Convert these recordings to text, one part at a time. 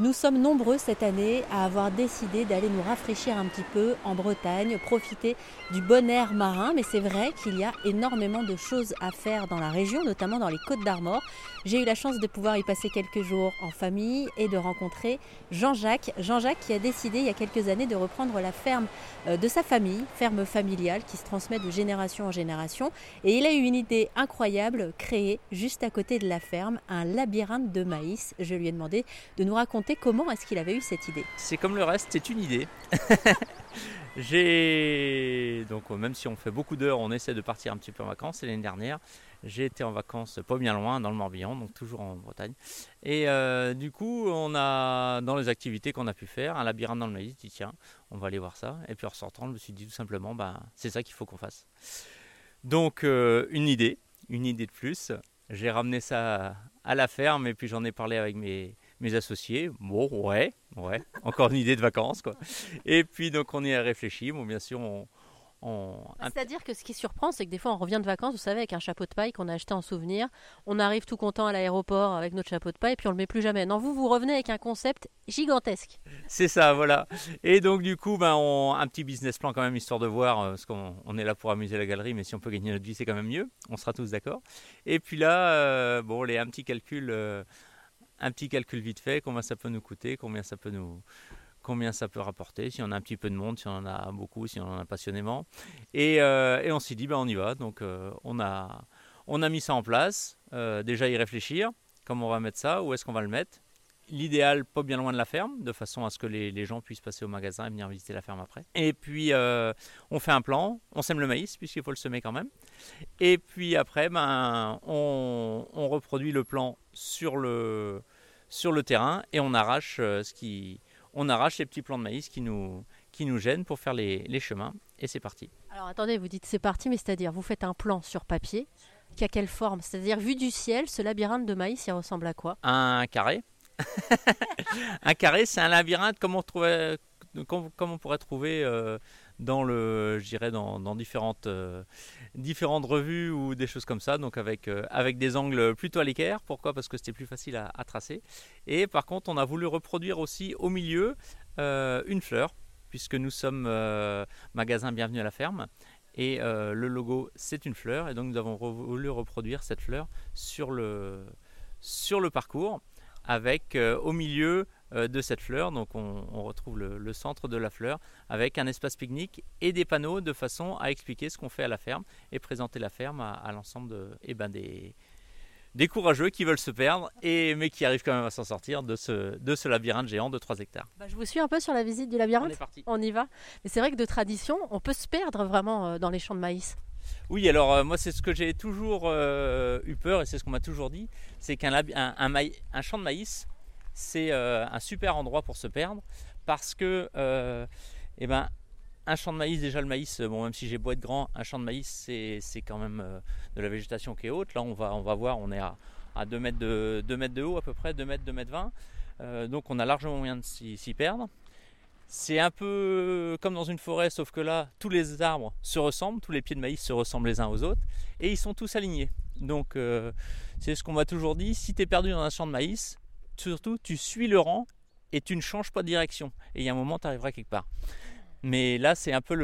Nous sommes nombreux cette année à avoir décidé d'aller nous rafraîchir un petit peu en Bretagne, profiter du bon air marin, mais c'est vrai qu'il y a énormément de choses à faire dans la région, notamment dans les Côtes d'Armor. J'ai eu la chance de pouvoir y passer quelques jours en famille et de rencontrer Jean-Jacques. Jean-Jacques qui a décidé il y a quelques années de reprendre la ferme euh, de sa famille, ferme familiale qui se transmet de génération en génération. Et il a eu une idée incroyable, créer juste à côté de la ferme un labyrinthe de maïs. Je lui ai demandé de nous raconter comment est-ce qu'il avait eu cette idée. C'est comme le reste, c'est une idée. j'ai donc même si on fait beaucoup d'heures, on essaie de partir un petit peu en vacances. Et l'année dernière, j'ai été en vacances pas bien loin, dans le Morbihan, donc toujours en Bretagne. Et euh, du coup, on a dans les activités qu'on a pu faire un labyrinthe dans le maïs. Dit tiens, on va aller voir ça. Et puis en sortant, je me suis dit tout simplement, ben, c'est ça qu'il faut qu'on fasse. Donc euh, une idée, une idée de plus. J'ai ramené ça à la ferme et puis j'en ai parlé avec mes, mes associés. Bon, ouais, ouais, encore une idée de vacances, quoi. Et puis, donc, on y a réfléchi. Bon, bien sûr, on. C'est-à-dire que ce qui surprend, c'est que des fois, on revient de vacances, vous savez, avec un chapeau de paille qu'on a acheté en souvenir. On arrive tout content à l'aéroport avec notre chapeau de paille, puis on le met plus jamais. Non, vous, vous revenez avec un concept gigantesque. C'est ça, voilà. Et donc, du coup, ben, on, un petit business plan quand même, histoire de voir, euh, parce qu'on est là pour amuser la galerie, mais si on peut gagner notre vie, c'est quand même mieux. On sera tous d'accord. Et puis là, euh, bon, les un petit calcul. Euh, un petit calcul vite fait, combien ça peut nous coûter, combien ça peut nous combien ça peut rapporter, si on a un petit peu de monde, si on en a beaucoup, si on en a passionnément. Et, euh, et on s'est dit, ben on y va. Donc euh, on, a, on a mis ça en place, euh, déjà y réfléchir, comment on va mettre ça, où est-ce qu'on va le mettre? L'idéal, pas bien loin de la ferme, de façon à ce que les, gens puissent passer au magasin et venir visiter la ferme après. Et puis, on fait un plan, on sème le maïs, puisqu'il faut le semer quand même. Et puis après, ben, on, on reproduit le plan sur le, sur le terrain et on arrache, euh, ce qui, on arrache les petits plants de maïs qui nous, qui nous gênent pour faire les, les chemins. Et c'est parti. Alors attendez, vous dites c'est parti, mais c'est-à-dire vous faites un plan sur papier. Qui a quelle forme? C'est-à-dire vu du ciel, ce labyrinthe de maïs, il ressemble à quoi? Un carré. un carré, c'est un labyrinthe. Comme on, trouvait, comme, on pourrait trouver euh, dans le, je dans, dans différentes, euh, différentes revues ou des choses comme ça, donc avec, euh, avec des angles plutôt à l'équerre. Pourquoi? Parce que c'était plus facile à, tracer. Et par contre, on a voulu reproduire aussi au milieu euh, une fleur, puisque nous sommes magasin Bienvenue à la ferme. Et le logo, c'est une fleur. Et donc, nous avons voulu reproduire cette fleur sur le, sur le parcours, avec au milieu de cette fleur. Donc on, retrouve le, centre de la fleur avec un espace pique-nique et des panneaux de façon à expliquer ce qu'on fait à la ferme et présenter la ferme à, l'ensemble de, eh ben des, des courageux qui veulent se perdre, et, mais qui arrivent quand même à s'en sortir de ce, de ce labyrinthe géant de 3 hectares. Bah, je vous suis un peu sur la visite du labyrinthe. On est parti. On y va. Mais c'est vrai que de tradition, on peut se perdre vraiment euh, dans les champs de maïs. Oui, alors euh, moi c'est ce que j'ai toujours eu peur et c'est ce qu'on m'a toujours dit, c'est qu'un un, un, champ de maïs, c'est euh, un super endroit pour se perdre parce que euh, eh ben, un champ de maïs, déjà le maïs, bon, même si j'ai beau être grand, un champ de maïs, c'est quand même euh, de la végétation qui est haute. Là, on va, voir, on est à, à 2, mètres de, 2 mètres de haut à peu près, 2 mètres, 2 mètres 20. donc on a largement moyen de s'y perdre. C'est un peu comme dans une forêt, sauf que là, tous les arbres se ressemblent, tous les pieds de maïs se ressemblent les uns aux autres, et ils sont tous alignés. Donc c'est ce qu'on m'a toujours dit, si tu es perdu dans un champ de maïs, surtout, tu suis le rang et tu ne changes pas de direction. Et il y a un moment, tu arriveras quelque part. Mais là, c'est un peu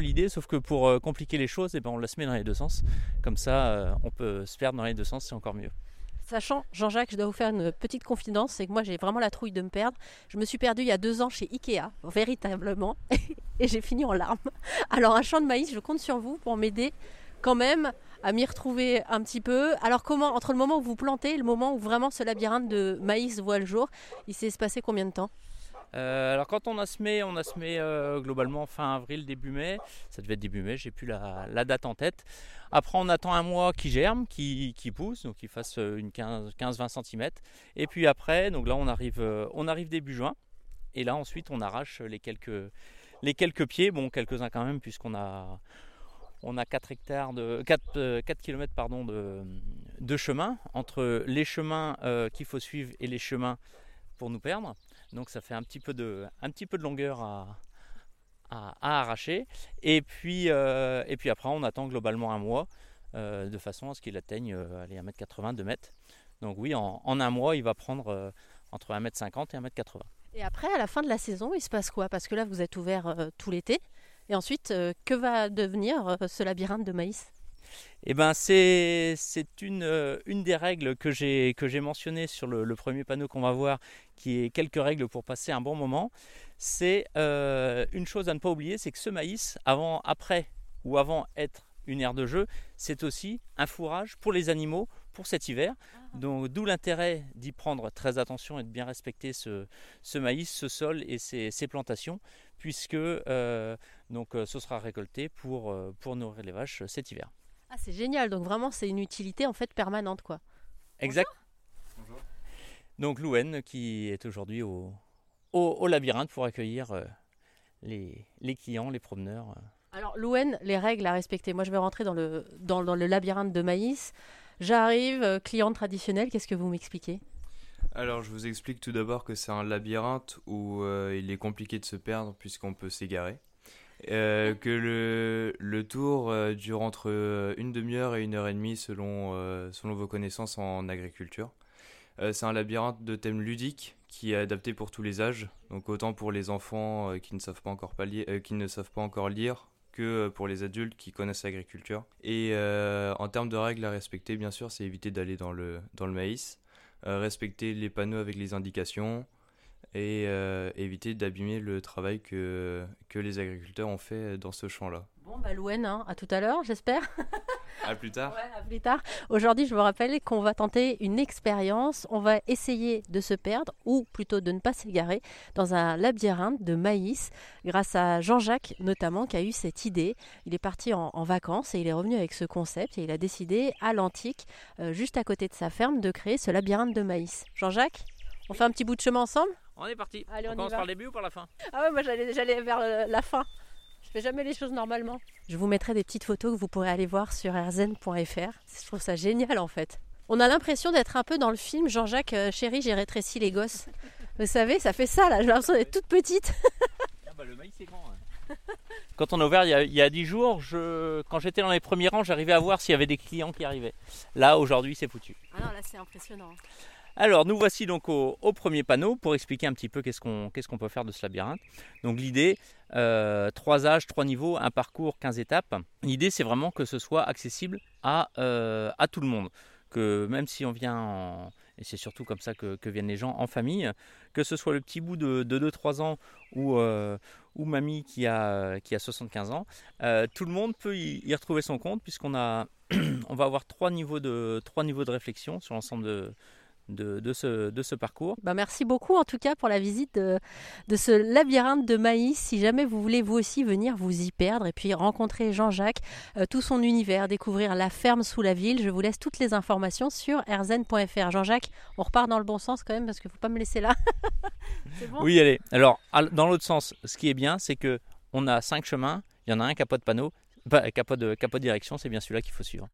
l'idée, sauf que pour euh, compliquer les choses, eh ben, on la se met dans les deux sens. Comme ça, euh, on peut se perdre dans les deux sens, c'est encore mieux. Sachant, Jean-Jacques, je dois vous faire une petite confidence, c'est que moi j'ai vraiment la trouille de me perdre. Je me suis perdue il y a deux ans chez Ikea, véritablement, et j'ai fini en larmes. Alors un champ de maïs, je compte sur vous pour m'aider quand même à m'y retrouver un petit peu. Alors comment, entre le moment où vous plantez et le moment où vraiment ce labyrinthe de maïs voit le jour, il s'est passé combien de temps? Euh, alors quand on a semé, on a semé euh, globalement fin avril, début mai. Ça devait être début mai, j'ai plus la, date en tête. Après on attend un mois qui germe, qui, pousse, donc qu'il fasse euh, une 15-20 cm. Et puis après, donc là on arrive, on arrive début juin. Et là ensuite on arrache les quelques, les quelques pieds, bon quelques-uns quand même puisqu'on a, on a 4 hectares de 4, 4 km pardon, de, de chemin entre les chemins euh, qu'il faut suivre et les chemins pour nous perdre. Donc ça fait un petit peu de, un de longueur à, arracher. Et puis, euh, et puis après on attend globalement un mois euh, de façon à ce qu'il atteigne allez, 1m80, 2 mètres. Donc oui, en, un mois, il va prendre entre 1m50 et 1m80. Et après, à la fin de la saison, il se passe quoi? Parce que là, vous êtes ouvert euh, tout l'été. Et ensuite, euh, que va devenir euh, ce labyrinthe de maïs? Eh ben, c'est une, une des règles que j'ai mentionnées sur le, le, premier panneau qu'on va voir, qui est quelques règles pour passer un bon moment. C'est une chose à ne pas oublier, c'est que ce maïs, avant, après ou avant être une aire de jeu, c'est aussi un fourrage pour les animaux pour cet hiver. Ah. Donc d'où l'intérêt d'y prendre très attention et de bien respecter ce, maïs, ce sol et ces, plantations, puisque euh, donc, euh, ce sera récolté pour, euh, pour nourrir les vaches cet hiver. Ah c'est génial, donc vraiment c'est une utilité en fait permanente quoi. Exact. Bonjour. Donc Louen qui est aujourd'hui au, au, labyrinthe pour accueillir les, les clients, les promeneurs. Alors, Louen, les règles à respecter. Moi, je vais rentrer dans le, dans, le labyrinthe de maïs. J'arrive, euh, client traditionnel, qu'est-ce que vous m'expliquez? Alors, je vous explique tout d'abord que c'est un labyrinthe où euh, il est compliqué de se perdre puisqu'on peut s'égarer. Euh, que le, le tour dure entre une demi-heure et une heure et demie selon, selon vos connaissances en agriculture. c'est un labyrinthe de thème ludique qui est adapté pour tous les âges, donc autant pour les enfants qui, ne savent pas encore qui ne savent pas encore lire euh, pour les adultes qui connaissent l'agriculture. Et euh, en termes de règles à respecter, bien sûr, c'est éviter d'aller dans le, dans le maïs, euh, respecter les panneaux avec les indications et éviter d'abîmer le travail que, que les agriculteurs ont fait dans ce champ-là. Bon, bah Louen, hein, à tout à l'heure, j'espère. À plus tard. à plus tard. Aujourd'hui, je vous rappelle qu'on va tenter une expérience. On va essayer de se perdre, ou plutôt de ne pas s'égarer, dans un labyrinthe de maïs, grâce à Jean-Jacques notamment, qui a eu cette idée. Il est parti en, vacances et il est revenu avec ce concept et il a décidé, à l'antique, euh, juste à côté de sa ferme, de créer ce labyrinthe de maïs. Jean-Jacques, on fait un petit bout de chemin ensemble? On est parti. on, commence par le début ou par la fin? Ah ouais, moi j'allais vers la fin. Je fais jamais les choses normalement. Je vous mettrai des petites photos que vous pourrez aller voir sur rzn.fr. Je trouve ça génial en fait. On a l'impression d'être un peu dans le film Jean-Jacques euh, Chéri, j'ai rétréci les gosses. Vous savez, ça fait ça là, j'ai l'impression d'être toute petite. ah bah le maïs c'est grand. Quand on a ouvert il y a, 10 jours, je, quand j'étais dans les premiers rangs, j'arrivais à voir s'il y avait des clients qui arrivaient. Là aujourd'hui c'est foutu. Ah non, là c'est impressionnant. Alors nous voici donc au, premier panneau pour expliquer un petit peu qu'est-ce qu'on peut faire de ce labyrinthe. Donc l'idée, euh, trois âges, trois niveaux, un parcours, 15 étapes. L'idée c'est vraiment que ce soit accessible à, euh, à tout le monde. Que même si on vient en, et c'est surtout comme ça que, viennent les gens en famille, que ce soit le petit bout de, 2-3 ans ou, euh, ou mamie qui a, qui a 75 ans, tout le monde peut y, y retrouver son compte puisqu'on on va avoir trois niveaux de, trois niveaux de réflexion sur l'ensemble de, de, ce, de ce parcours. Bah merci beaucoup en tout cas pour la visite de, de, ce labyrinthe de maïs. Si jamais vous voulez vous aussi venir vous y perdre et puis rencontrer Jean-Jacques, euh, tout son univers, découvrir la ferme sous la ville, je vous laisse toutes les informations sur rzn.fr. Jean-Jacques, on repart dans le bon sens quand même parce qu'il ne faut pas me laisser là. oui, allez. Alors, dans l'autre sens, ce qui est bien, c'est que on a cinq chemins. Il y en a un qui n'a pas de panneau, pas, qui n'a pas de direction, c'est bien celui-là qu'il faut suivre.